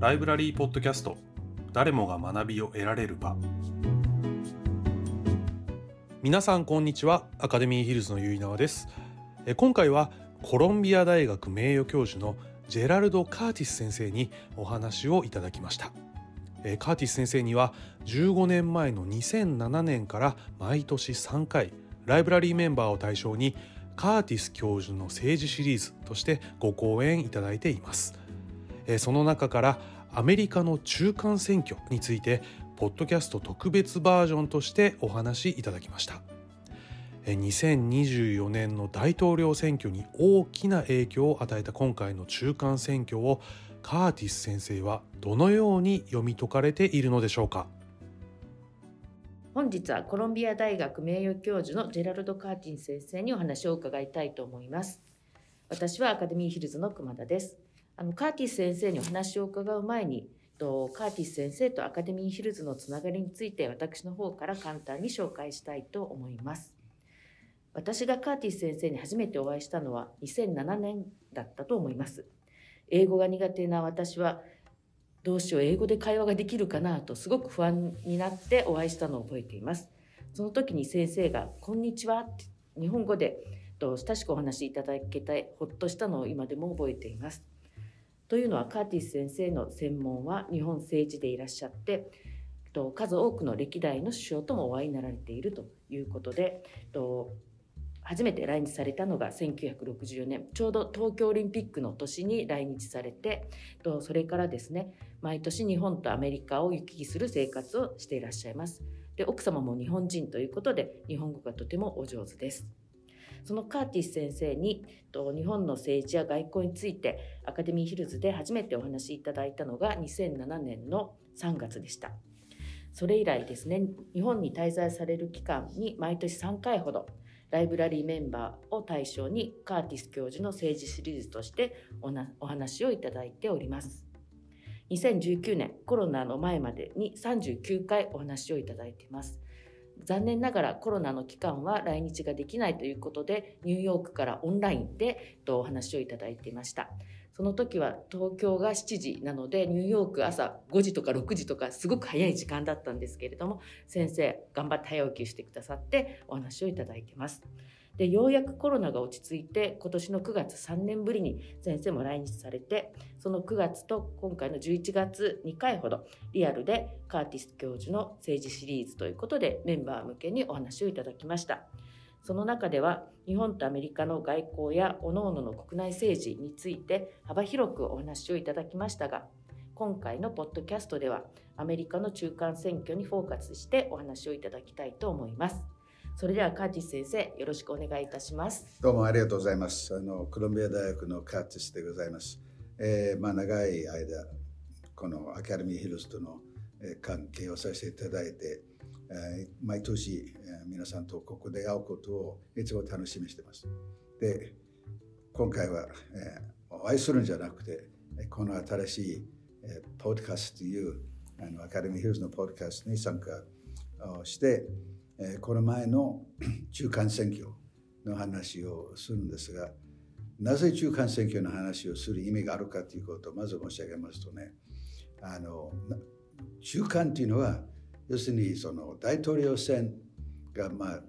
ライブラリーポッドキャスト。誰もが学びを得られる場。皆さんこんにちは。アカデミーヒルズのゆいなわです。え今回はコロンビア大学名誉教授のジェラルド・カーティス先生にお話をいただきました。えカーティス先生には15年前の2007年から毎年3回ライブラリーメンバーを対象にカーティス教授の政治シリーズとしてご講演いただいています。その中からアメリカの中間選挙についてポッドキャスト特別バージョンとしてお話しいただきました2024年の大統領選挙に大きな影響を与えた今回の中間選挙をカーティス先生はどのように読み解かれているのでしょうか？本日はコロンビア大学名誉教授のジェラルド・カーティン先生にお話を伺いたいと思います。私はアカデミーヒルズの熊田です。あのカーティス先生にお話を伺う前に、とカーティス先生とアカデミーヒルズのつながりについて私の方から簡単に紹介したいと思います。私がカーティス先生に初めてお会いしたのは2007年だったと思います。英語が苦手な私はどうしよう英語で会話ができるかなとすごく不安になってお会いしたのを覚えていますその時に先生が「こんにちは」って日本語でと親しくお話しいただけてほっとしたのを今でも覚えていますというのはカーティス先生の専門は日本政治でいらっしゃって数多くの歴代の首相ともお会いになられているということで初めて来日されたのが1964年ちょうど東京オリンピックの年に来日されてそれからですね毎年日本とアメリカを行き来する生活をしていらっしゃいます。で奥様も日本人ということで日本語がとてもお上手です。そのカーティス先生に日本の政治や外交についてアカデミーヒルズで初めてお話しいただいたのが2007年の3月でしたそれ以来ですね日本に滞在される期間に毎年3回ほどライブラリーメンバーを対象にカーティス教授の政治シリーズとしてお話をいただいております。2019年コロナの前までに39回お話をいただいています。残念ながらコロナの期間は来日ができないということでニューヨークからオンラインでお話をいただいていました。その時は東京が7時なのでニューヨーク朝5時とか6時とかすごく早い時間だったんですけれども先生頑張って早起きしてくださってお話をいただいてます。でようやくコロナが落ち着いて今年の9月3年ぶりに先生も来日されてその9月と今回の11月2回ほどリアルでカーティス教授の政治シリーズということでメンバー向けにお話をいただきました。その中では日本とアメリカの外交や各々の国内政治について幅広くお話をいただきましたが今回のポッドキャストではアメリカの中間選挙にフォーカスしてお話をいただきたいと思います。それではカーティス先生よろしくお願いいたします。どうもありがとうございます。あのコロンビア大学のカーティスでございます。えー、まあ長い間このアカデミーヒルズとの関係をさせていただいて毎年皆さんとここで会うことをいつも楽しみにしてます。で、今回はお会いするんじゃなくて、この新しいポッドキャストというあのアカデミーヒルズのポッドキャストに参加をして、この前の 中間選挙の話をするんですが、なぜ中間選挙の話をする意味があるかということをまず申し上げますとね、あの中間というのは要するにその大統領選がまあ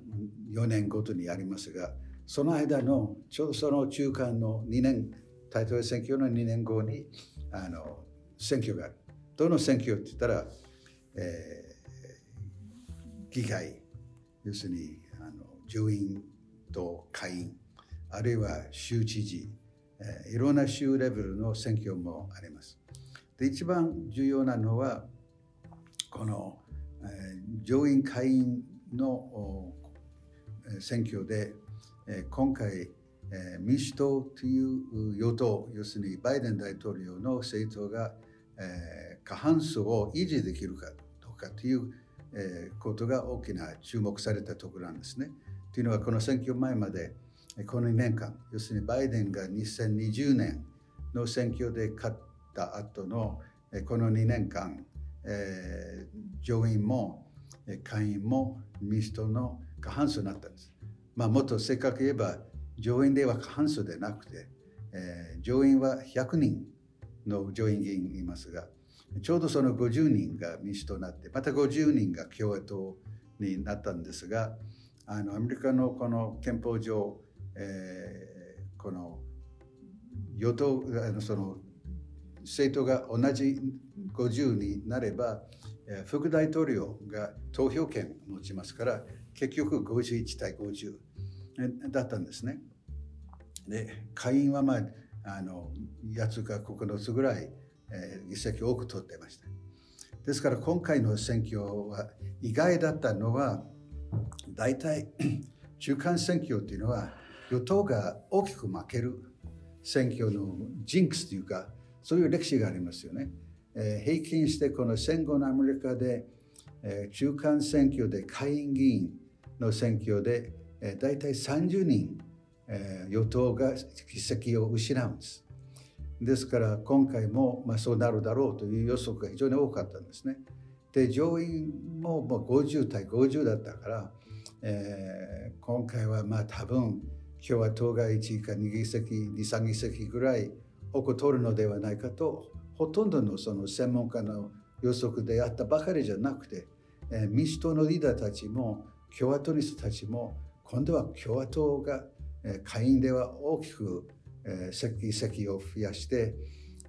4年ごとにありますがその間のちょうどその中間の2年大統領選挙の2年後にあの選挙がある。どの選挙って言ったら、えー、議会要するにあの上院と下院あるいは州知事、えー、いろんな州レベルの選挙もあります。で一番重要なのはこのえ上院下院の選挙でえ今回え民主党という与党要するにバイデン大統領の政党がえ過半数を維持できるかどうかということが大きな注目されたところなんですね。というのはこの選挙前までこの2年間要するにバイデンが2020年の選挙で勝った後のこの2年間えー、上院も下院も民主党の過半数になったんです。まあ、もっと正確言えば上院では過半数でなくて、えー、上院は100人の上院議員いますがちょうどその50人が民主党になって、また50人が共和党になったんですが、あのアメリカのこの憲法上、えー、この与党あのその政党が同じ50になれば、副大統領が投票権を持ちますから、結局51対50だったんですね。で、下院はまあ、あの8つか9つぐらい、えー、議席を多く取ってました。ですから今回の選挙は意外だったのは、大体 中間選挙っていうのは与党が大きく負ける選挙のジンクスというか、そういう歴史がありますよね。えー、平均してこの戦後のアメリカで、えー、中間選挙で下院議員の選挙で、えー、大体30人、えー、与党が議席を失うんです。ですから今回も、まあ、そうなるだろうという予測が非常に多かったんですね。で上院ももう50対50だったから、えー、今回はまあ多分共和党が1か2議席23議席ぐらい多く取るのではないかとほとんどのその専門家の予測であったばかりじゃなくて、えー、民主党のリーダーたちも共和党の人たちも今度は共和党が、下院では大きく、えー、議席を増やして、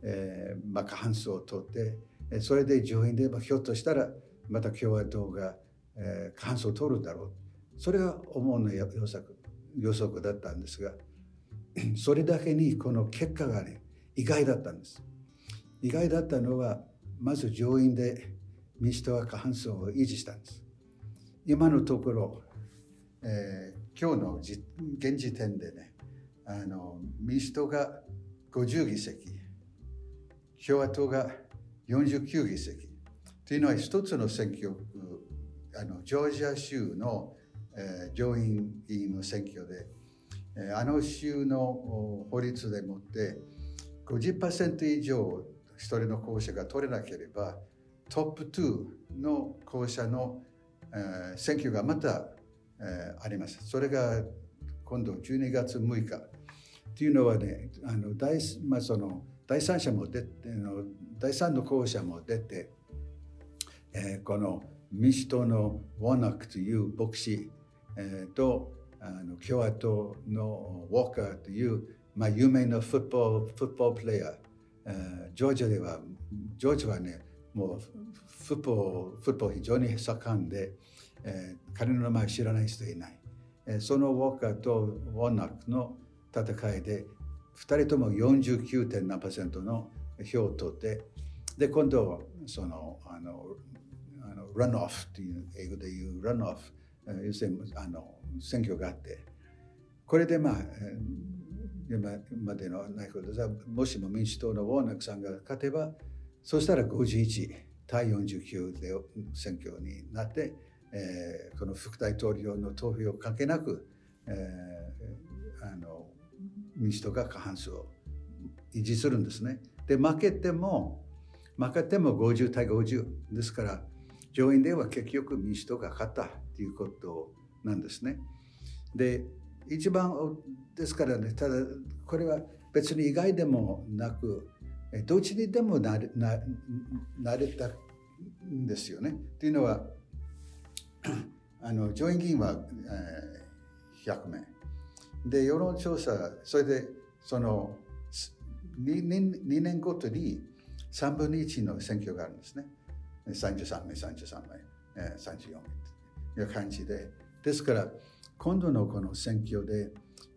えーまあ、過半数を取ってそれで上院でひょっとしたらまた共和党が、えー、過半数を取るだろう。それが思うの予測予測だったんですが それだけにこの結果がね意外だったんです。意外だったのはまず上院で民主党は過半数を維持したんです。今のところ、えー、今日の現時点でねあの民主党が50議席共和党が49議席というのは一つの選挙区あのジョージア州の、えー、上院議員の選挙で、えー、あの州の法律でもって50%以上一人の候補者が取れなければトップ2の候補者の、えー、選挙がまた、えー、あります。それが今度12月6日。というのはねあの第,、まあ、その第三者も出て第三の候補者も出て、えー、この民主党のウォーナックという牧師、えー、とあの共和党のウォーカーという、まあ、有名なフットボールフットボールプレーヤー、えー、ジョージアではジョージアはねもうフットボールフットボール非常に盛んで、えー、彼の名前知らない人いない、えー、そのウォーカーとウォーナックの戦いで2人とも49.7%の票を取ってで今度そのあのあのランオフっていう英語で言うランオフ要するにあの選挙があってこれでまあ今までのないことでもしも民主党のウォーナックさんが勝てばそしたら51対49で選挙になって、えー、この副大統領の投票関係なく、えー、あの民主党が過半数を維持するんですね。で負けても負けても50対50ですから上院では結局民主党が勝ったということなんですね。で一番ですからねただこれは別に意外でもなくどっちにでもなれななれたんですよね。というのはあの上院議員は、えー、100名で世論調査それでその 2, 年2年ごとに3分の1の選挙があるんですね。33名、33名、34名という感じで。ですから、今度のこの選挙で、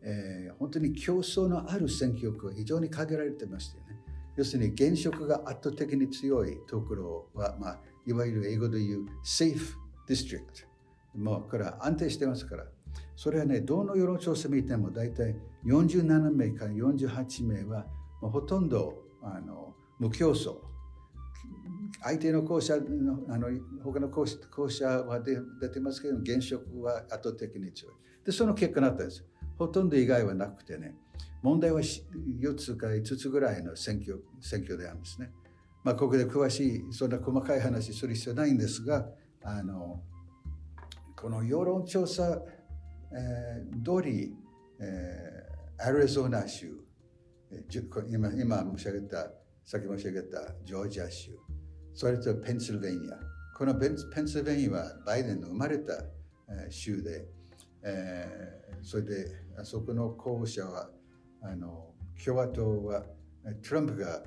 えー、本当に競争のある選挙区は非常に限られてましたよね。要するに現職が圧倒的に強いところは、まあ、いわゆる英語で言う safe district。もうこれは安定してますから。それはね、どの世論調査見ても大体47名から48名はほとんどあの無競争。相手の校舎の、あの他の校舎は出てますけど、現職は圧倒的に強い。で、その結果になったんです。ほとんど以外はなくてね、問題は4つか5つぐらいの選挙選挙であるんですね。まあ、ここで詳しい、そんな細かい話する必要ないんですが、あのこの世論調査、えー、通り、えー、アリゾナ州、今今申し上げた、さっき申し上げたジョージア州、それとペンシルベニア。このペンペンシルベニアはバイデンの生まれた州で、えー、それであそこの候補者はあの共和党はトランプが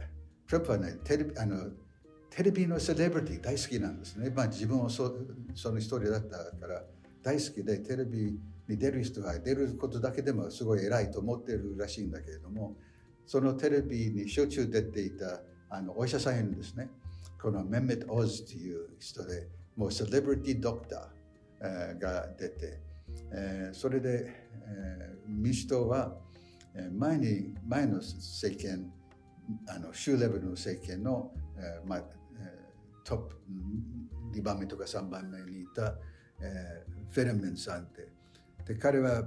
トランプはねテレビあのテレビのセレブリティ大好きなんですね。まあ自分はそその一人だったから大好きでテレビに出る人は出ることだけでもすごい偉いと思ってるらしいんだけれどもそのテレビにしょっちゅう出ていたあのお医者さんいるんですね。このメメット・オズという人でもうセレブリティ・ドクターが出て、えー、それで、えー、民主党は前に前の政権あの州レベルの政権の、えーまあ、トップ2番目とか3番目にいた、えー、フェルメンさんでで彼は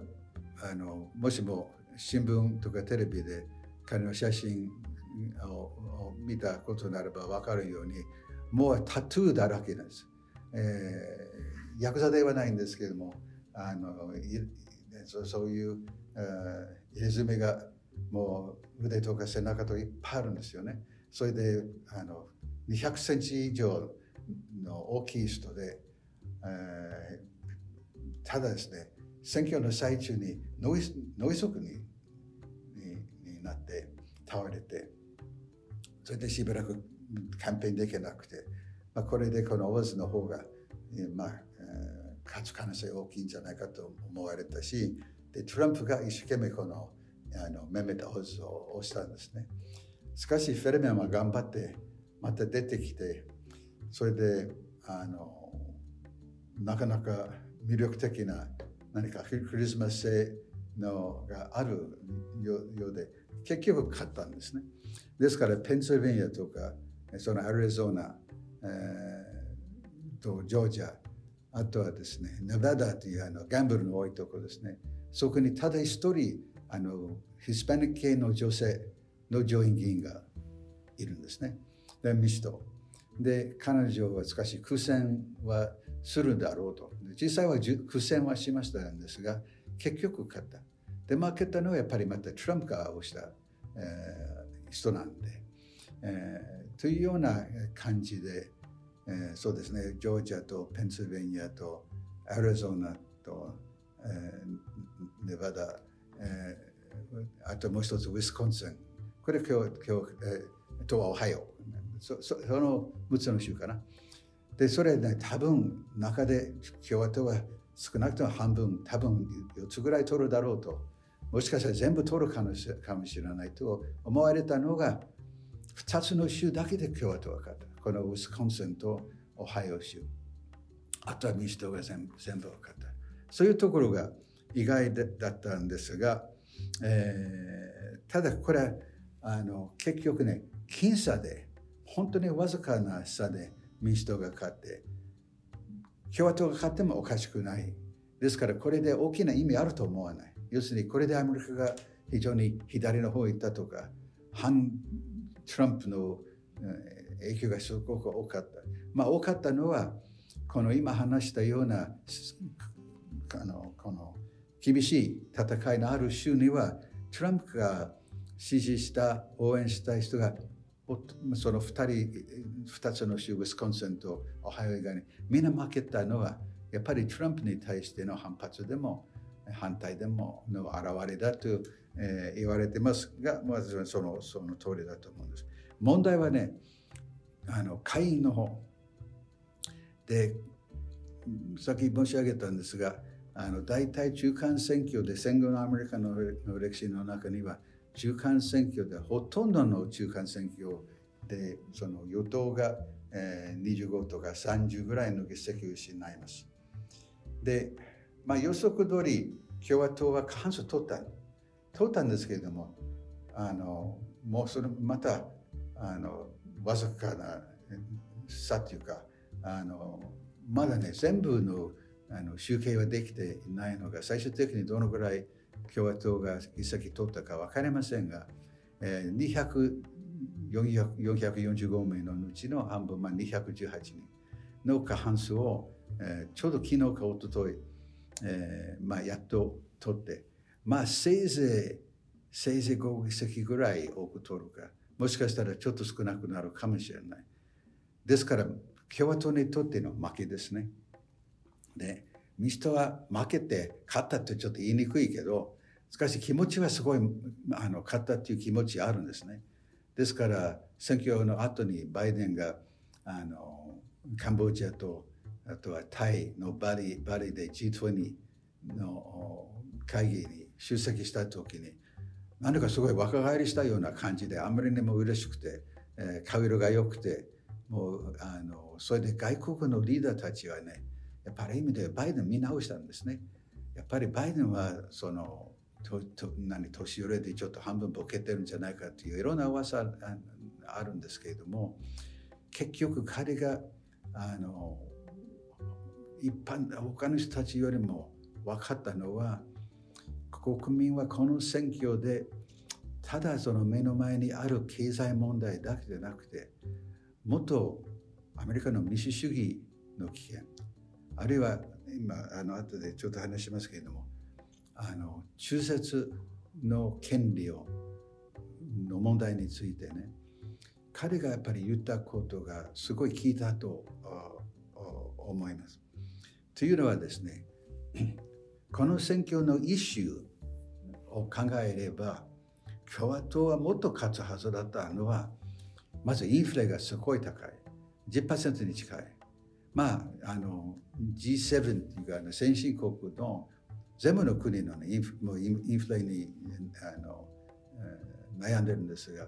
あのもしも新聞とかテレビで彼の写真を見たことならば分かるようにもうタトゥーだらけです。えー、ヤクザではないんですけどもあのそういう、えー、入れ墨がもう腕とか背中といっぱいあるんですよね。それであの200センチ以上の大きい人で、えー、ただですね選挙の最中に脳脳塞ににになって倒れてそれでしばらくキャンペーンできなくて、まあ、これでこのオズの方が、まあ、勝つ可能性大きいんじゃないかと思われたしでトランプが一生懸命このあのメメタオズを押したんですね。しかしフェルメンは頑張ってまた出てきてそれであのなかなか魅力的な何かクリスマス性のがあるようで結局勝ったんですねですからペンシルベニアとかそのアリゾナ、えー、とジョージアあとはですねネバダというあのギャンブルの多いところですねそこにただ一人あのヒスパニック系の女性の上院議員がいるんですね。で民主党。で、彼女はしかし苦戦はするだろうと。実際は苦戦はしましたんですが、結局勝った。で、負けたのはやっぱりまたトランプが押した、えー、人なんで、えー。というような感じで、えー、そうですね、ジョージアとペンシルベニアとアリゾナと、えー、ネバダ、えー、あともう一つウィスコンシン。これ今日、今日、えー、とはオハイオ。そその6つの州かな。で、それね、多分中で共和党は少なくとも半分、多分4つぐらい取るだろうと。もしかしたら全部取るかもしれないと思われたのが、2つの州だけで共和党が勝った。このウィスコンシンとオハイオ州。あとは民主党が全部全部分かった。そういうところが意外だったんですが、えー、ただこれあの結局ね、僅差で本当にわずかな差で民主党が勝って、共和党が勝ってもおかしくない。ですからこれで大きな意味あると思わない。要するにこれでアメリカが非常に左の方行ったとか、反トランプの影響がすごく多かった。まあ多かったのは、この今話したようなあのこの厳しい戦いのある州にはトランプが支持した応援したい人がその2人、2つの州、ウィスコンシンとオハイオ以外に、みんな負けたのは、やっぱりトランプに対しての反発でも、反対でもの表れだと、えー、言われてますが、まずそのその通りだと思うんです。問題はね、あの下院の方で、さっき申し上げたんですが、あの大体中間選挙で戦後のアメリカの歴史の中には中間選挙でほとんどの中間選挙でその与党が、えー、25とか30ぐらいの議席を失います。で、まあ、予測通り共和党は過半数取った。取ったんですけれども、あのもうそのまたあのわずかな差というかあのまだね全部のあの集計はできていないのが最終的にどのぐらい共和党が議席取ったか分かりませんが、えー、200 445名のうちの半分、まあ、218人の過半数を、えー、ちょうど昨日かおととい、えーまあ、やっと取って、まあ、せいぜい、せいぜい5議席ぐらい多く取るか、もしかしたらちょっと少なくなるかもしれない。ですから、共和党にとっての負けですね。で、民主党は負けて勝ったってちょっと言いにくいけど、しかし気持ちはすごいあの勝ったっていう気持ちあるんですね。ですから選挙の後にバイデンがあのカンボジアとあとはタイのバリバリで G20 の会議に出席した時に何かすごい若返りしたような感じであまりにも嬉しくて、えー、顔色が良くてもうあのそれで外国のリーダーたちはねやっぱり意味でバイデン見直したんですね。やっぱりバイデンはそのとと何年寄りでちょっと半分ボケてるんじゃないかっていういろんな噂あるんですけれども結局彼があの一般他の人たちよりも分かったのは国民はこの選挙でただその目の前にある経済問題だけでなくてもっとアメリカの民主主義の危険あるいは今あの後でちょっと話しますけれどもあの中絶の権利をの問題についてね彼がやっぱり言ったことがすごい効いたと思います。というのはですね この選挙のイシューを考えれば共和党はもっと勝つはずだったのはまずインフレがすごい高い10%に近いまああの G7 っていうか、先進国の全部の国の、ね、インフもうインフレにあの悩んでるんですが、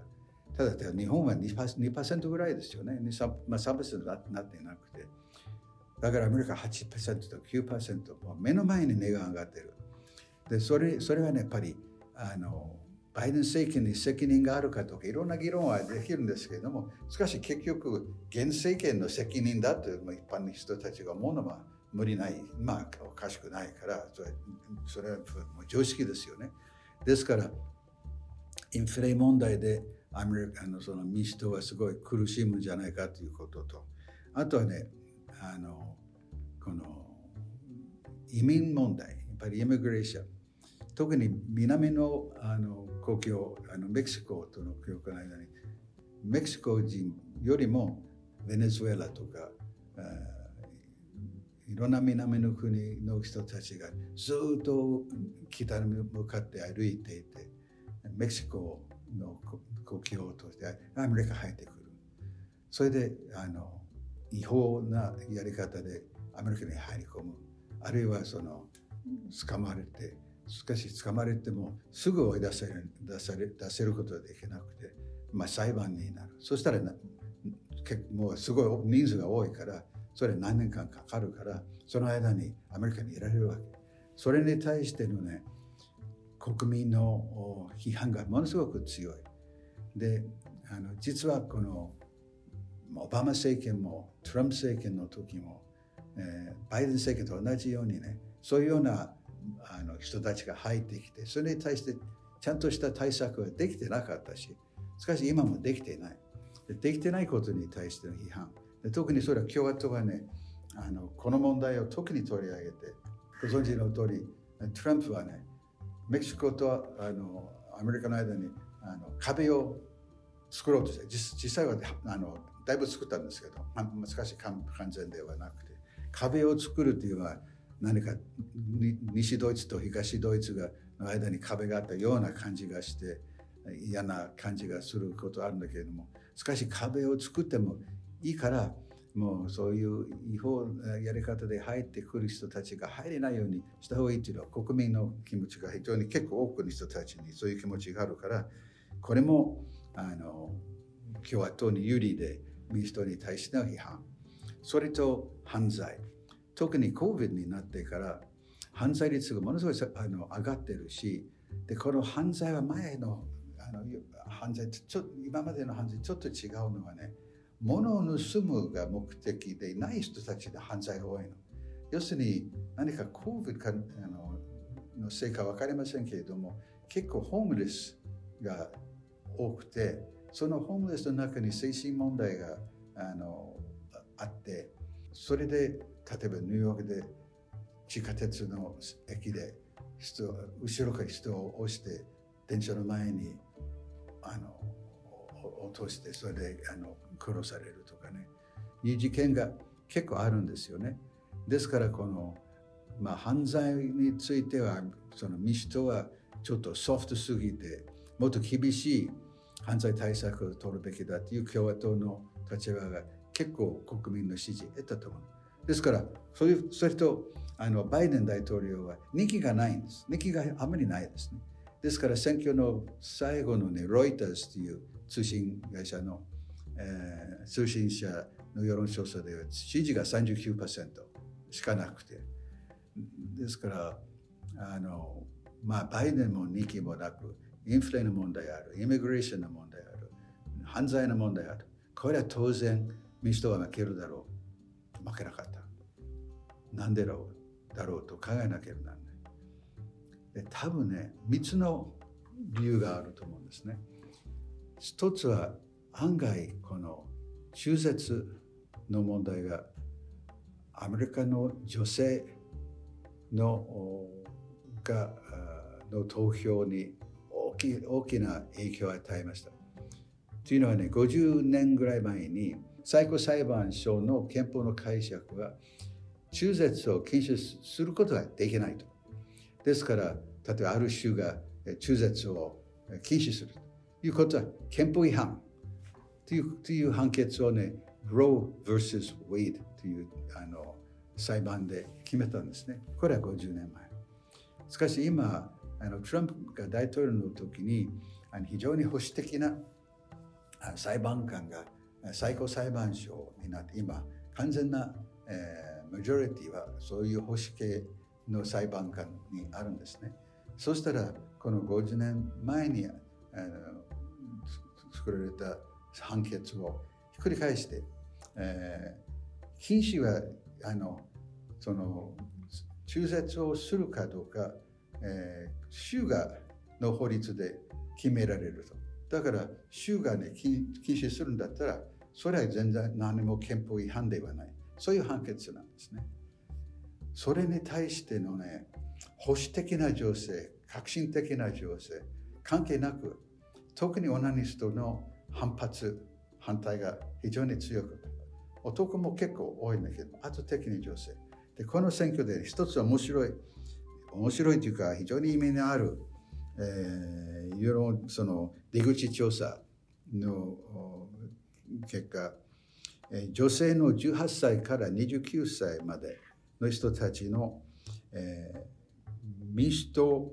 ただ日本は 2%, 2ぐらいですよね。3%, まあ、3%になっていなくて。だからアメリカ8%と9%、もう目の前に値が上がってる。で、それそれはね、やっぱり、あの、バイデン政権に責任があるかとか、いろんな議論はできるんですけれども、しかし結局、現政権の責任だという一般の人たちが思うのは、無理ない、まあ、おかしくないから、それそれはもう常識ですよね。ですから、インフレ問題でアメリカのその民主党はすごい苦しむんじゃないかということと、あとはね、あの、この移民問題、やっぱりイミグレーション、特に南のあの国境、あのメキシコとの国境の間に、メキシコ人よりもベネズエラとか、いろんな南の国の人たちがずっと北に向かって歩いていて、メキシコの国境としてアメリカ入ってくる。それで、あの、違法なやり方でアメリカに入り込む。あるいはその、捕まれて、しかし捕まれてもすぐ追い出せる出せる出せることができなくて、まあ、裁判になる。そしたらもうすごい人数が多いから、それ何年間かかるから、その間にアメリカにいられるわけ。それに対してのね、国民の批判がものすごく強い。で、あの実はこのオバマ政権もトランプ政権の時も、えー、バイデン政権と同じようにね、そういうようなあの人たちが入ってきて、それに対してちゃんとした対策はできてなかったし、しかし今もできていない。できてないことに対しての批判。で特にそれは共和党はねあのこの問題を特に取り上げてご存知の通りトランプはねメキシコとあのアメリカの間にあの壁を作ろうとして実際はあのだいぶ作ったんですけど難しい完全ではなくて壁を作るというのは何か西ドイツと東ドイツがの間に壁があったような感じがして嫌な感じがすることあるんだけれどもしかし壁を作ってもいいからもうそういう違法なやり方で入ってくる人たちが入れないようにした方がいいっていうのは国民の気持ちが非常に結構多くの人たちにそういう気持ちがあるからこれもあの共和党に有利で民主党に対しての批判それと犯罪。特に COVID になってから犯罪率がものすごいあの上がってるしでこの犯罪は前のあの犯罪ちょ今までの犯罪ちょっと違うのはね物を盗むが目的でない人たちで犯罪が多いの。要するに何か COVID かあののせいか分かりませんけれども結構ホームレスが多くてそのホームレスの中に精神問題があのあってそれで例えばニューヨークで地下鉄の駅で人後ろから人を押して電車の前にあの落としてそれであの殺されるとかねいう事件が結構あるんですよね。ですからこの、まあ、犯罪についてはその民主党はちょっとソフトすぎてもっと厳しい犯罪対策を取るべきだという共和党の立場が結構国民の支持を得たと思う。ですからそれそれとあのバイデン大統領は人気がないんです。人気があまりないですね。ですから選挙の最後のね、ロイターズという通信会社の、えー、通信社の世論調査では支持が39%しかなくて。ですから、あの、まあ、バイデンも人気もなく、インフレの問題ある、イミグレーションの問題ある、犯罪の問題ある。これは当然民主党は負けるだろう。負けなかった。なんでだろう？だろうと考えなければならない。で多分ね、3つの理由があると思うんですね。一つは案外この中絶の問題がアメリカの女性のがの投票に大き大きな影響を与えました。というのはね、50年ぐらい前に最高裁判所の憲法の解釈は中絶を禁止することができないと。ですから、例えばある州が中絶を禁止するということは憲法違反というという判決をね、Roe vs. Wade というあの裁判で決めたんですね。これは50年前。しかし今、あのトランプが大統領の時にあの非常に保守的な裁判官が最高裁判所になって今完全な、えー、マジョリティはそういう保守系の裁判官にあるんですね。そしたらこの50年前にあの作られた判決をひっくり返して、えー、禁止はあのその中絶をするかどうか、えー、州がの法律で決められると。だから州がね禁止するんだったらそれは全然何も憲法違反ではない。そういう判決なんですね。それに対してのね、保守的な情勢、革新的な情勢、関係なく、特にオナニストの反発、反対が非常に強く、男も結構多いんだけど、圧倒的に女性。で、この選挙で一つ面白い、面白いというか、非常に意味のある、えー、世論、その出口調査の結果、女性の18歳から29歳までの人たちの、えー、民主党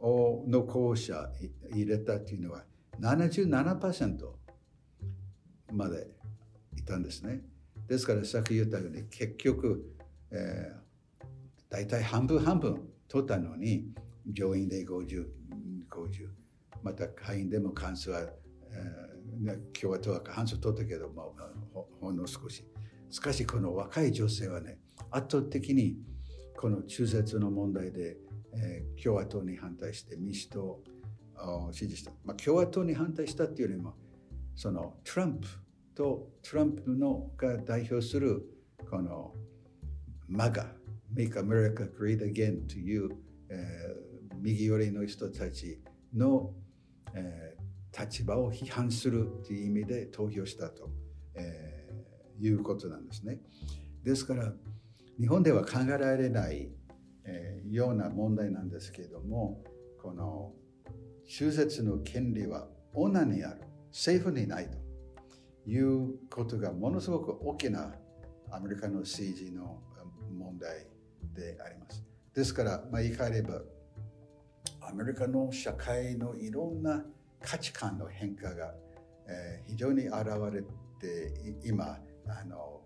の候補者入れたというのは77%までいたんですね。ですからさっき言ったように結局、えー、大体半分半分取ったのに上院で50、50また下院でも関数は、えー、共和党は過半数取ったけど、まあ、ほんの少し。しかしこの若い女性はね圧倒的にこの中絶の問題でえー、共和党に反対して民主党支持した。まあ、共和党に反対したっていうよりも、そのトランプとトランプのが代表するこの MAGA、Make America Great Again という、えー、右寄りの人たちの、えー、立場を批判するという意味で投票したと、えー、いうことなんですね。ですから、日本では考えられないえー、ような問題なんですけれどもこの中絶の権利は女にある政府にないということがものすごく大きなアメリカの政治の問題であります。ですから、まあ、言い換えればアメリカの社会のいろんな価値観の変化が、えー、非常に現れて今あの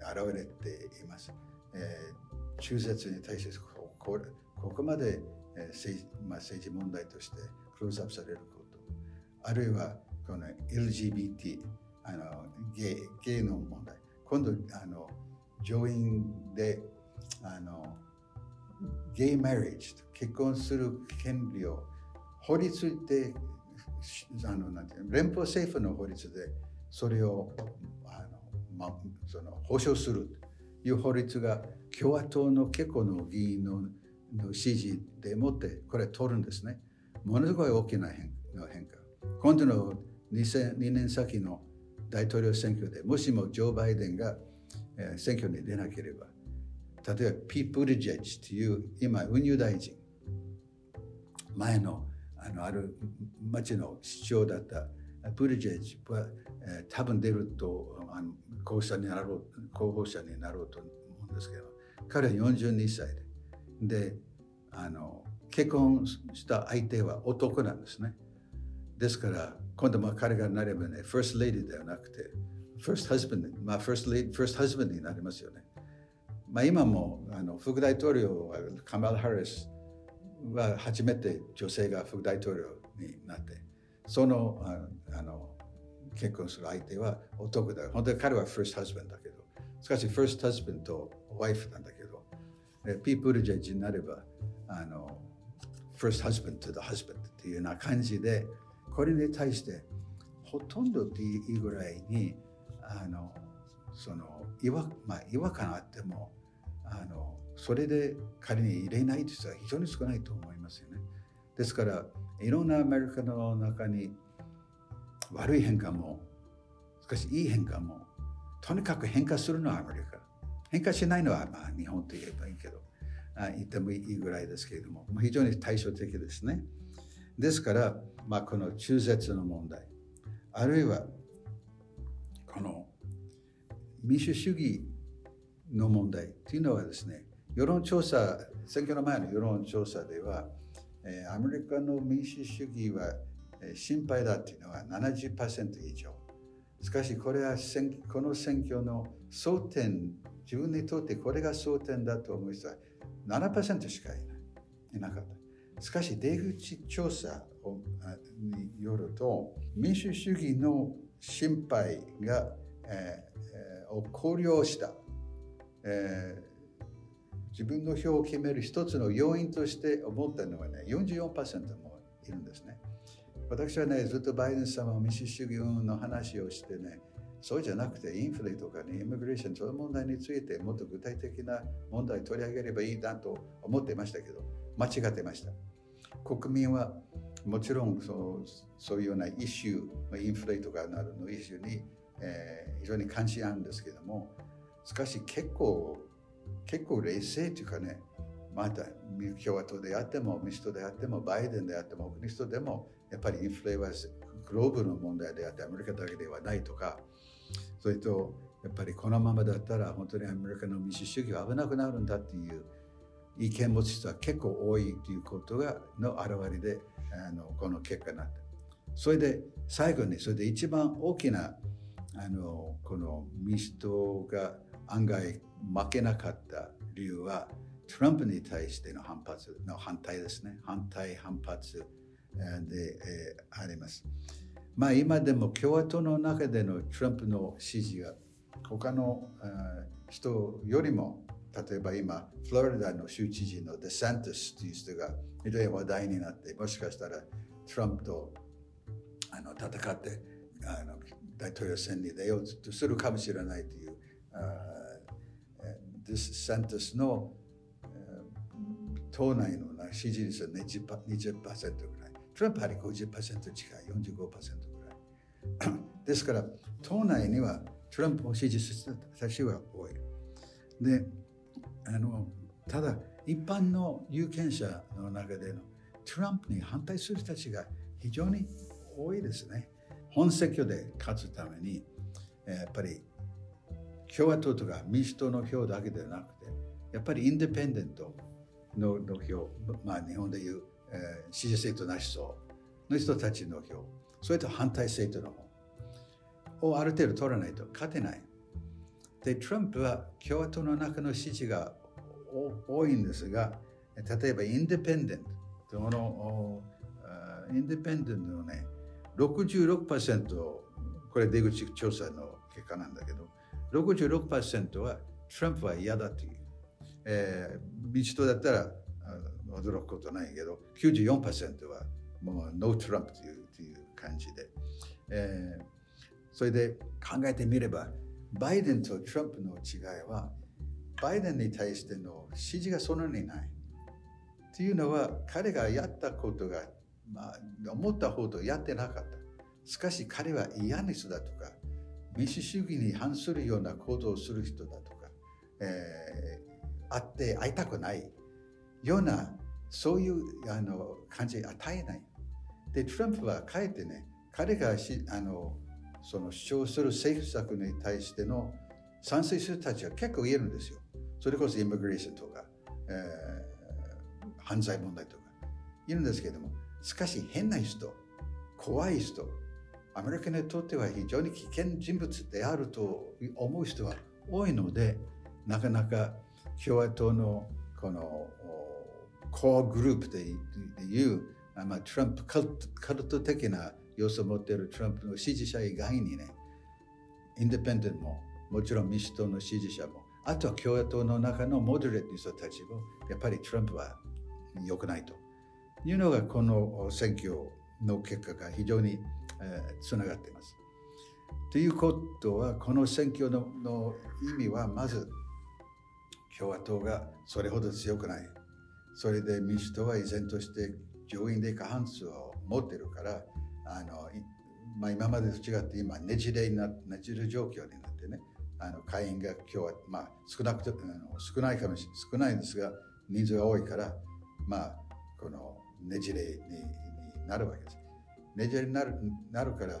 現れています。えー中絶に対してここここまで、えー政まあ、政治問題としてクローズアップされること。あるいはこの LGBT あのゲイゲイの問題。今度あの上院であのゲイマリッジ結婚する権利を法律であのなんて連邦政府の法律でそれをあの、ま、その保障するという法律が共和党の結構の議員のの支持でもってこれ取るんですね。ものすごい大きな変化。今度の 2, 2年先の大統領選挙でもしもジョー・バイデンが、選挙に出なければ例えばピー・プリジェッジという今運輸大臣前のあのある町の市長だったプリジェッジは、えー、多分出るとあの候補者になろう候補者になろうと思うんですけど彼は42歳でであの結婚した相手は男なんですね。ですから今度まあ彼がなればね First Lady ではなくて First Husband まあ First, Lady, First Husband になりますよね。まあ今もあの副大統領はカマル・ハリスは初めて女性が副大統領になってそのあの結婚する相手は男だ。本当に彼は first husband だけどしかし first husband と wife なんだけどピープルジェッジになればあの first husband to the husband っていうような感じでこれに対してほとんどっていいぐらいにあのその違和,、まあ、違和感あってもあのそれで仮に入れないという人は非常に少ないと思いますよね。ですからいろんなアメリカの中に悪い変化もしかしいい変化もとにかく変化するのはアメリカ変化しないのはまあ日本と言えばいいけどあ言ってもいいぐらいですけれども非常に対照的ですね。ですから、まあ、この中絶の問題あるいはこの民主主義の問題というのはですね世論調査、選挙の前の世論調査では、えー、アメリカの民主主義は、心配だというのは70%以上。しかしこれはこの選挙の争点、自分にとってこれが争点だと思う人は7%しかいないいなかった。しかし出口調査をによると民主主義の心配が、えー、を考慮した、えー自分の票を決める一つの要因として思ったのはね、44%もいるんですね。私はね、ずっとバイデン様は民主主義の話をしてね、そうじゃなくてインフレとかね、イミグレーション、その問題についてもっと具体的な問題を取り上げればいいなと思ってましたけど、間違ってました。国民はもちろんそうそういうようなイシュー、インフレとかなどのイシューに、えー、非常に関心あるんですけども、しかし結構結構冷静というかね、また共和党であっても民主党であってもバイデンであっても他の人でもやっぱりインフレはグローブの問題であってアメリカだけではないとかそれとやっぱりこのままだったら本当にアメリカの民主主義は危なくなるんだっていう意見持つ人は結構多いということがの表れであのこの結果になった。それで最後にそれで一番大きなあのこの民主党が案外負けなかった理由はトランプに対しての反発の反対ですね反対反発で、え、ありますまあ今でも共和党の中でのトランプの支持が他の人よりも例えば今フロリダの州知事のデサンティスという人が非常に話題になってもしかしたらトランプとあの戦ってあの大統領選に出ようとするかもしれないというデサンティスの党内の支持率は 20%, 20ぐらい。トランプは50%近い、45% ですから、党内にはトランプを支持する人たちは多い。で、あのただ、一般の有権者の中でのトランプに反対する人たちが非常に多いですね。本選挙で勝つために、やっぱり共和党とか民主党の票だけではなくて、やっぱりインディペンデントのの票、まあ日本でいう、えー、支持政党なし層の人たちの票、それと反対政党の方をある程度取らないと勝てない。で、トランプは共和党の中の支持が多いんですが、例えばインディペンデント、のインディペンデントのね、66%これ出口調査の結果なんだけど、66%はトランプは嫌だという。えー、民主党だったら驚くことないけど、94%はもう no トランプという感じで、えー。それで考えてみれば、バイデンとトランプの違いは、バイデンに対しての支持がそんなにない。というのは、彼がやったことが、まあ、思ったほどやってなかった。しかし彼は嫌な人だとか、民主主義に反するような行動をする人だとか、えー、会って会いたくないようなそういうあの感じ与えない。で、トランプはかえってね、彼がしあのその主張する政府策に対しての賛成する人たちは結構いるんですよ。それこそイミグレーションとか、えー、犯罪問題とかいるんですけれども、しかし変な人、怖い人、アメリカにとっては非常に危険人物であると思う人は多いので、なかなか共和党のこのコアグループでいう、まあ、トランプカルトカルト的な要素を持っているトランプの支持者以外にね、インデペンデントも、もちろん民主党の支持者も、あとは共和党の中のモデレートの人たちも、やっぱりトランプは良くないというのが、この選挙の結果が非常に、えー、つながっています。ということは、この選挙のの意味は、まず、共和党がそれほど強くない。それで民主党は依然として上院で過半数を持ってるから、あのまあ、今までと違って今ねじれになねじる状況になってねあの会員が今日は、まあ、少なくとあの少ないかもしれない少ないんですが人数が多いからまあこのねじれにになるわけです。ねじれになるなるから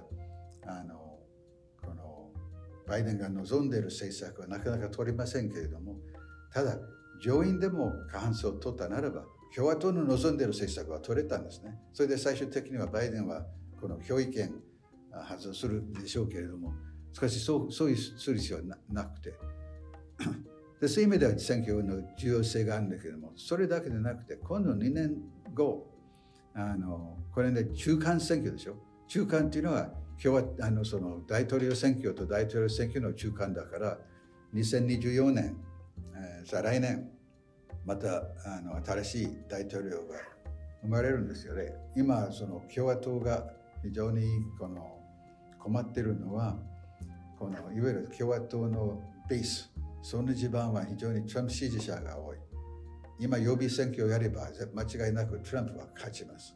あのこのバイデンが望んでいる政策はなかなか取りませんけれどもただ上院でも過半数を取ったならば共和党の望んでいる政策は取れたんですね。それで最終的にはバイデンはこの教育権発動するでしょうけれども、しかしそうそういうする必要はなくてで、そういう意味では選挙の重要性があるんだけれども、それだけでなくて、今度2年後、あのこれね、中間選挙でしょ。中間っていうのは、今日はあのその大統領選挙と大統領選挙の中間だから、2024年、えー、再来年、またあの新しい大統領が生まれるんですよね。今、その共和党が非常にこの困っているのは、このいわゆる共和党のベース、その地盤は非常にトランプ支持者が多い。今、予備選挙をやれば間違いなくトランプは勝ちます。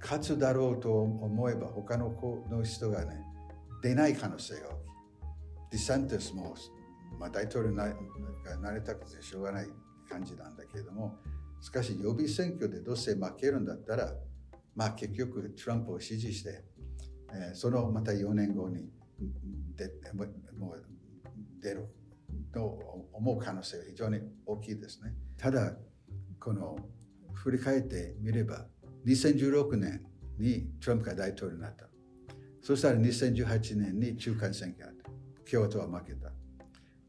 勝つだろうと思えば他の子の人がね、出ない可能性が大きい。ディサンティスも、まあ、大統領になりたくてしょうがない感じなんだけれども、しかし予備選挙でどうせ負けるんだったら、まあ結局トランプを支持して、えー、そのまた4年後にでもう出ると思う可能性は非常に大きいですね。ただ、この振り返ってみれば、2016年にトランプが大統領になった。そしたら2018年に中間選挙があって、共和党は負けた。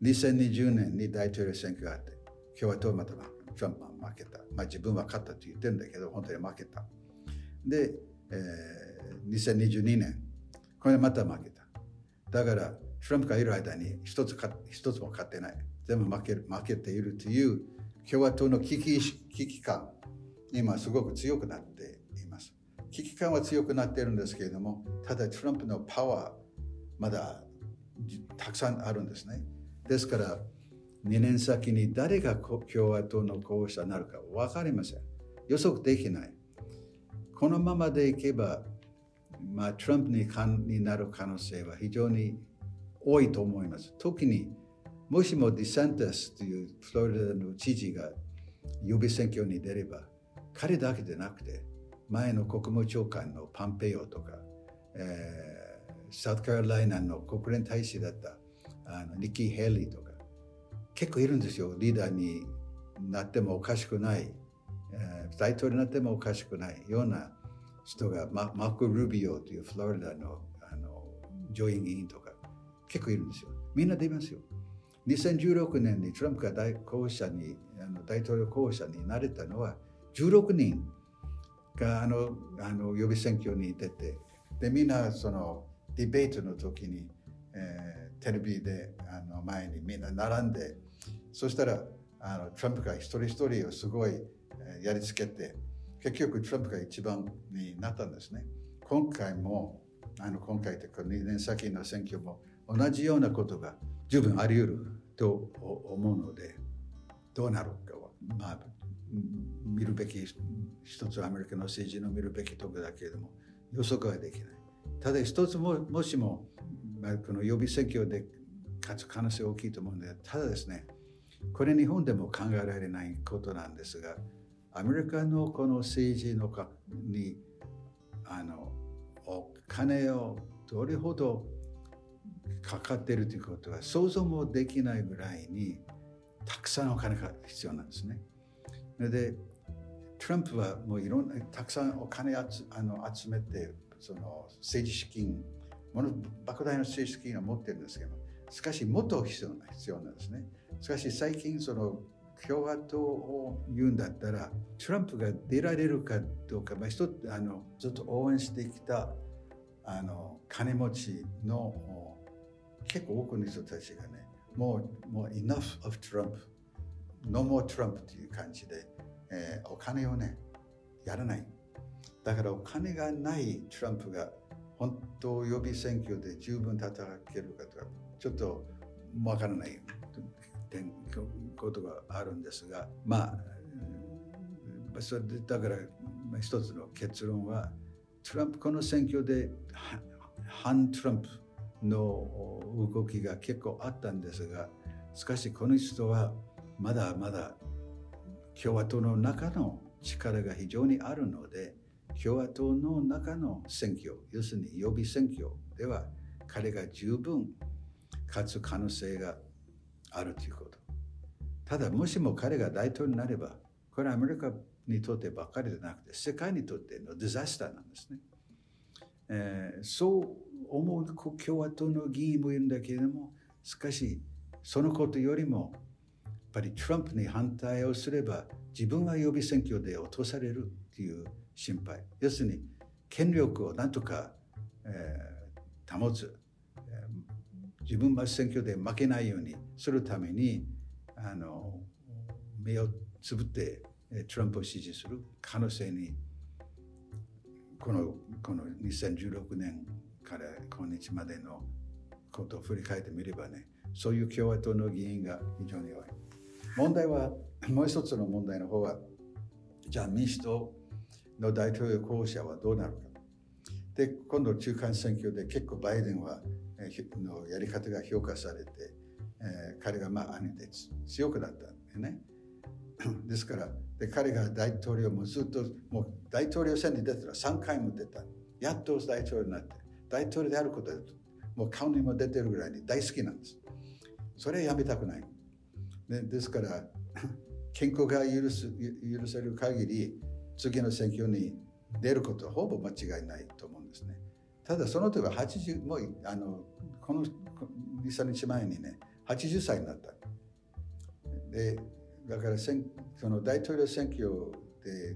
2020年に大統領選挙があって、共和党はまた。トランプは負けた。まあ自分は勝ったと言ってるんだけど、本当に負けた。で、えー、2022年、これまた負けた。だから、トランプがいる間に一つか一つも勝ってない。全部負ける負けているという共和党の危機危機感、今すごく強くなっています。危機感は強くなっているんですけれども、ただトランプのパワー、まだたくさんあるんですね。ですから、2年先に誰が共和党の候補者になるか分かりません。予測できない。このままでいけば、まあ、トランプにになる可能性は非常に多いと思います。特に、もしもディサンテスというフロリダの知事が予備選挙に出れば、彼だけでなくて、前の国務長官のパンペオとか、えー、サウスカロライナの国連大使だったあのニッキー・ヘイリーとか、結構いるんですよ。リーダーになってもおかしくない、えー、大統領になってもおかしくないような人が、ママーク・ルビオというフロリダのあの上院議員とか結構いるんですよ。みんな出ますよ。2016年にトランプが大候補者にあの大統領候補者になれたのは16人があのあの予備選挙に出てでみんなそのディベートの時に、えー、テレビであの前にみんな並んでそしたらあのトランプが一人一人をすごいやりつけて結局トランプが一番になったんですね。今回もあの今回というか2年先の選挙も同じようなことが十分あり得ると思うのでどうなるかはまあ見るべき一つアメリカの政治の見るべきところだけれども予測はできない。ただ一つももしもまあ、この予備選挙で勝つ可能性大きいと思うんで、ただですね、これ日本でも考えられないことなんですが、アメリカのこの政治のかにあのお金をどれほどかかっているということは想像もできないぐらいにたくさんお金が必要なんですね。で、トランプはもういろんな、たくさんお金あつあの集めて、その政治資金、もの莫大な政治資金を持ってるんですけど、しかしもっと必要な必要なんですね。しかし最近その共和党を言うんだったら、トランプが出られるかどうか、まあ、一つあのずっと応援してきたあの金持ちの結構多くの人たちがね、もう、もう enough of Trump, no more Trump という感じで、えー、お金をね、やらない。だからお金がないトランプが本当予備選挙で十分戦けるかとか、ちょっとわからない。ことがあるんですが、まあ、それでだから一つの結論は、トランプ、この選挙で反トランプの動きが結構あったんですが、しかしこの人はまだまだ共和党の中の力が非常にあるので、共和党の中の選挙、要するに予備選挙では彼が十分勝つ可能性があるということ。ただ、もしも彼が大統領になれば、これはアメリカにとってばかりでなくて、世界にとってのディザスターなんですね。えー、そう思う共和党の議員もいるんだけれども、しかし、そのことよりも、やっぱりトランプに反対をすれば、自分は予備選挙で落とされるという心配。要するに、権力をなんとか、えー、保つ、自分は選挙で負けないようにするために、あの目をつぶってトランプを支持する可能性にこのこの2016年から今日までのことを振り返ってみればね、そういう共和党の議員が非常に多い。問題は、もう一つの問題の方は、じゃあ民主党の大統領候補者はどうなるか。で、今度中間選挙で結構バイデンは、えのやり方が評価されて、えー、彼がまあ兄で強くなったんだよね。ですからで、彼が大統領もずっと、もう大統領選に出たら3回も出た。やっと大統領になって。大統領であることでもう顔にも出てるぐらいに大好きなんです。それはやめたくない。でですから、健康が許す許せる限り、次の選挙に出ることはほぼ間違いないと思う。ただその時は80、もうあのこの2、3日前にね、80歳になった。で、だからその大統領選挙で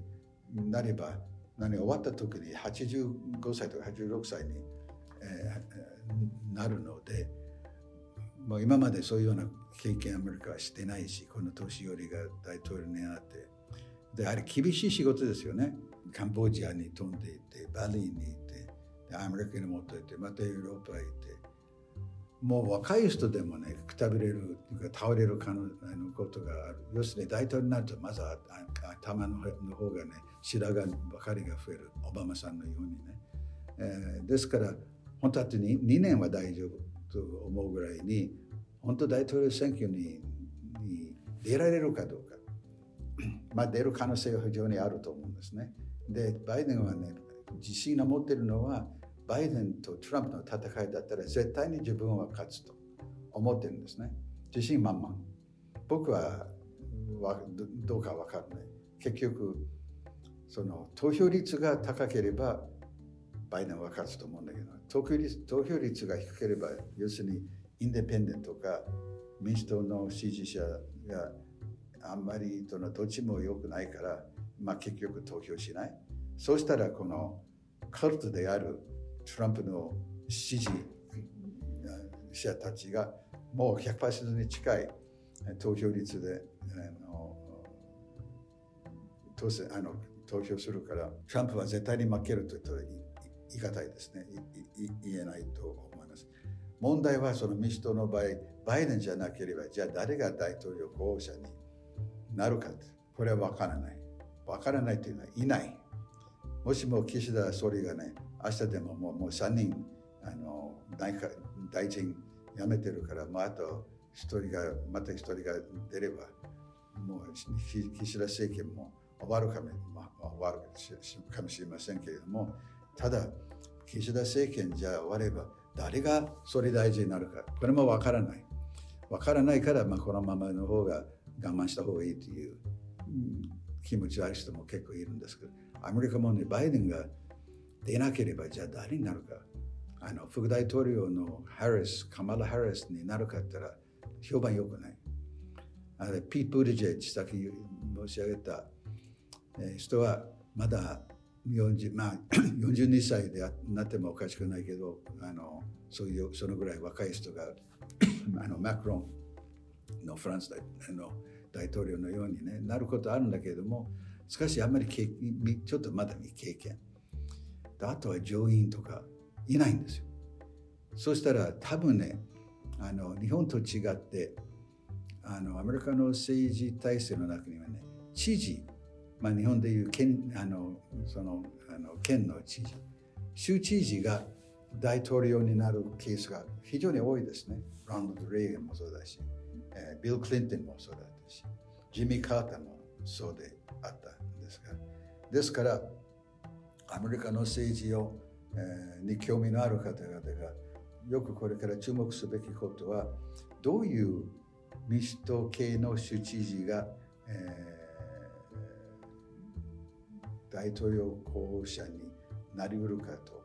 なれば、何終わった時に85歳とか86歳にえー、なるので、もう今までそういうような経験アメリカはしてないし、この年寄りが大統領になって、で、あれ厳しい仕事ですよね。カンボジアに飛んでいって、バリーに行って、アメリカに持っていって、またヨーロッパへ行って、もう若い人でもね、くたびれる倒れる可能のことがある。要するに大統領になると、まずは頭の方がね、白髪ばかりが増える。オバマさんのようにね。えー、ですから、本当は 2, 2年は大丈夫と思うぐらいに、本当大統領選挙にに出られるかどうか。まあ出る可能性は非常にあると思うんですね。で、バイデンはね、自信を持っているのは、バイデンとトランプの戦いだったら絶対に自分は勝つと思ってるんですね。自信満々。僕はどうかわからない。結局、その投票率が高ければバイデンは勝つと思うんだけど、投票率投票率が低ければ、要するにインデペンデントか民主党の支持者があんまりどっちも良くないから、まあ、結局投票しない。そうしたらこのカルトであるトランプの支持者たちがもう100%に近い投票率であの当選あの投票するからトランプは絶対に負けると言ったらいいい難いですね。言えないと思います。問題はその民主党の場合バイデンじゃなければじゃあ誰が大統領候補者になるかこれは分からない。分からないというのはいない。もしも岸田総理がね明日でももうもう3人あの大大臣辞めてるから、まあ、あと一人がまた一人が出ればもう岸田政権も終わるかも,、まあ、終わるかもしれませんけれどもただ岸田政権じゃ終われば誰が総理大臣になるかこれもわからないわからないから、まあ、このままの方が我慢した方がいいという、うん、気持ちある人も結構いるんですけどアメリカもねバイデンが出なければじゃあ誰になるか。あの副大統領のハリスカマラ・ハリスになるかったら評判良くない。あれピート・ブリジェッジさっき申し上げた、えー、人はまだ40まあ 42歳でなってもおかしくないけどあのそういうそのぐらい若い人があ のマクロンのフランス大の大統領のように、ね、なることあるんだけれどもしかしあんまりちょっとまだ未経験。あとは上院とかいないんですよそしたら多分ねあの日本と違ってあのアメリカの政治体制の中にはね知事まあ、日本でいう県あのそのあの県の知事州知事が大統領になるケースが非常に多いですね。ロナルド・レーガンもそうだし、えー、ビル・クリントンもそうだったし、ジミー・カーターもそうであったんですが、ですから、アメリカの政治を、えー、に興味のある方々がよくこれから注目すべきことは、どういう民主党系の州知事が、えー大統領候補者になりうるかと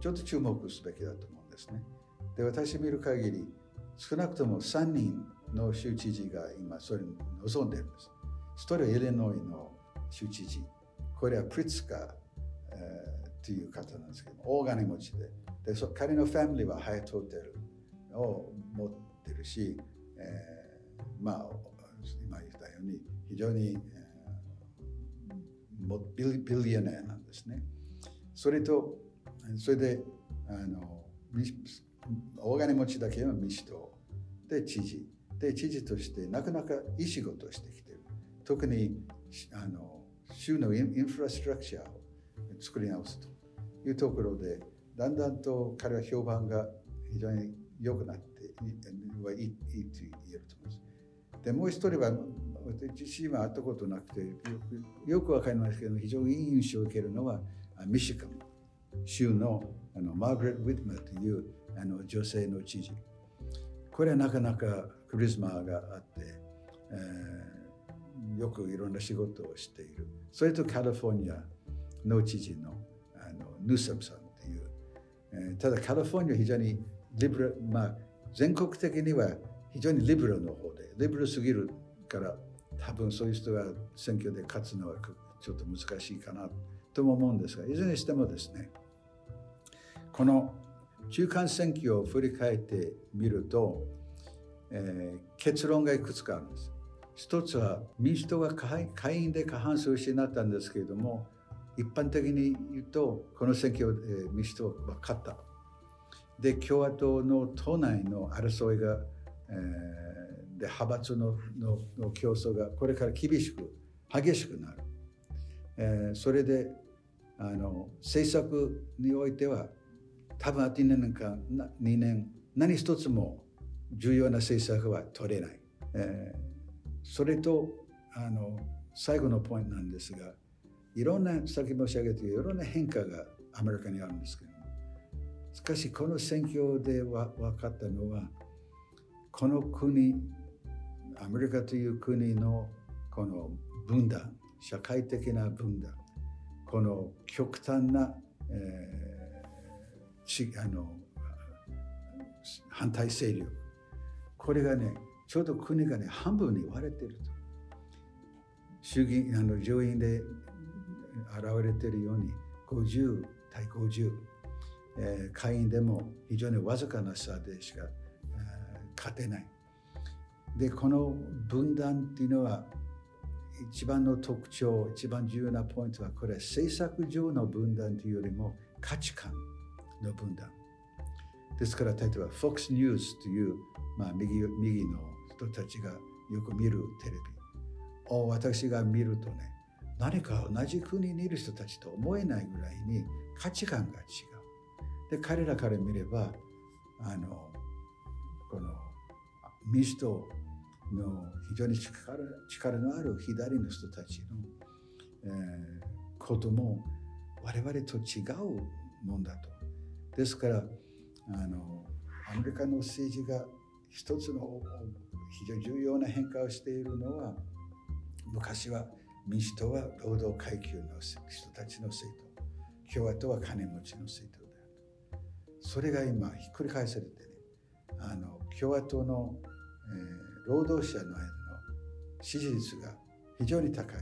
ちょっと注目すべきだと思うんですね。で私見る限り少なくとも3人の州知事が今それに望んでいるんです。一人はイレノイの州知事これはプリツカー、えー、という方なんですけど大金持ちででそ彼のファミリーはハイトホテルを持ってるし、えー、まあ今言ったように非常にビリビリアネーなんですね。それと、それで、あの、大金持ちだけは民主党で知事。で、知事としてなかなかいい仕事をしてきてる。特に、あの、州のインフラストラクチャーを作り直すというところで、だんだんと彼は評判が非常に良くなっていいいいと言えると思います。で、もう一人は私自身は会ったことなくてよくよくわかりますけど非常にいい印象を受けるのはミシガン州のあのマーガレット・ウィッマーというあの女性の知事これはなかなかクリスマーがあって、えー、よくいろんな仕事をしているそれとカリフォルニアの知事のあのヌサムさんという、えー、ただカリフォルニア非常にリブラまあ全国的には非常にリベラルの方でリベラルすぎるから多分そういう人が選挙で勝つのはちょっと難しいかなとも思うんですがいずれにしてもですねこの中間選挙を振り返ってみると、えー、結論がいくつかあるんです。一つは民主党が下院で過半数を失ったんですけれども一般的に言うとこの選挙で民主党は勝った。で共和党の党内の争いが、えーで派閥ののの競争がこれから厳しく激しくなる、えー、それであの政策においては多分あと2年間2年何一つも重要な政策は取れない、えー、それとあの最後のポイントなんですがいろんなさっき申し上げたいろんな変化がアメリカにあるんですけどしかしこの選挙で分かったのはこの国アメリカという国のこの分断社会的な分断この極端な、えー、あの反対勢力これがねちょうど国がね半分に割れてると。衆議院あの上院で現れているように50対50、えー、下院でも非常にわずかな差でしか、えー、勝てない。でこの分断っていうのは一番の特徴一番重要なポイントはこれは政策上の分断というよりも価値観の分断。ですから例えば FOX ニュースという、まあ、右右の人たちがよく見るテレビ。を私が見るとね何か同じ国にいる人たちと思えないぐらいに価値観が違うで彼らから見ればあのこの民主党の非常に力力のある左の人たちの、えー、ことも我々と違うもんだと。ですからあのアメリカの政治が一つの非常に重要な変化をしているのは昔は民主党は労働階級の人たちの政党共和党は金持ちの政党であるそれが今ひっくり返されてねあの共和党の、えー、労働者の間の支持率が非常に高い。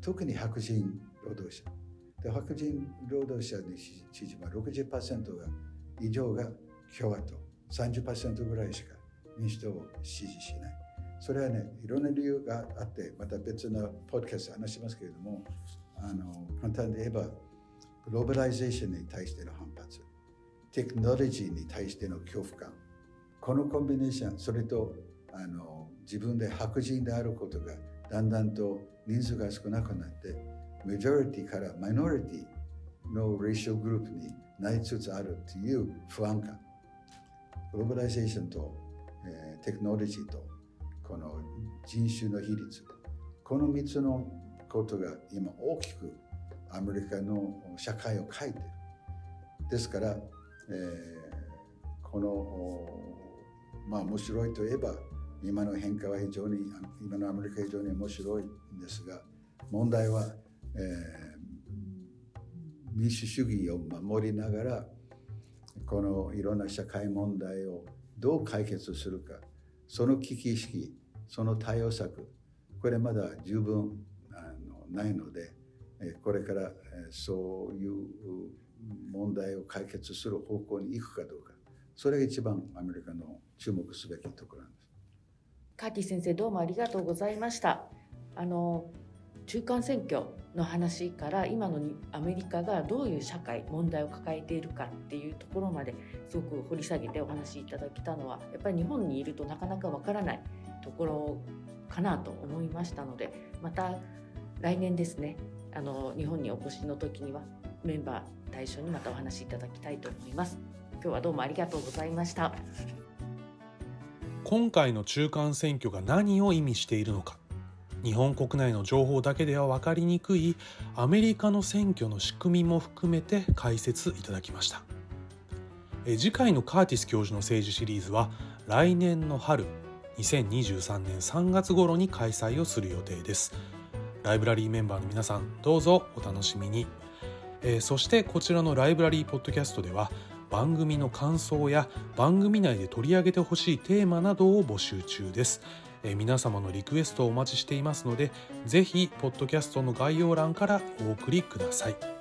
特に白人労働者。で白人労働者の支持は60%が以上が共和党。30%ぐらいしか民主党を支持しない。それはね、いろんな理由があって、また別のポッドキャスト話しますけれども、あの簡単で言えば、グローバライゼーションに対しての反発、テクノロジーに対しての恐怖感、このコンビネーション、それとあの自分で白人であることがだんだんと人数が少なくなって、メジョリティからマイノリティのレーショングループになりつつあるという不安感。グローバライゼーションと、えー、テクノロジーとこの人種の比率この3つのことが今大きくアメリカの社会を変えてる。ですから、えー、このまあ面白いといえば今の変化は非常に今のアメリカ非常に面白いんですが問題は、えー、民主主義を守りながらこのいろんな社会問題をどう解決するかその危機意識その対応策これまだ十分あのないのでこれからそういう問題を解決する方向に行くかどうかそれが一番アメリカの注目すべきところなんです。カーティ先生どうもありがとうございました。あの中間選挙の話から今のアメリカがどういう社会問題を抱えているかっていうところまですごく掘り下げてお話しいただけたのはやっぱり日本にいるとなかなかわからないところかなと思いましたのでまた来年ですねあの日本にお越しの時にはメンバー対象にまたお話しいただきたいと思います。今日はどうもありがとうございました。今回の中間選挙が何を意味しているのか。日本国内の情報だけでは分かりにくいアメリカの選挙の仕組みも含めて解説いただきました。次回のカーティス教授の政治シリーズは来年の春2023年3月頃に開催をする予定です。ライブラリーメンバーの皆さんどうぞお楽しみに、えー、そしてこちらのライブラリーポッドキャストでは番組の感想や番組内で取り上げてほしいテーマなどを募集中です。え皆様のリクエストをお待ちしていますので、ぜひ、ポッドキャストの概要欄からお送りください。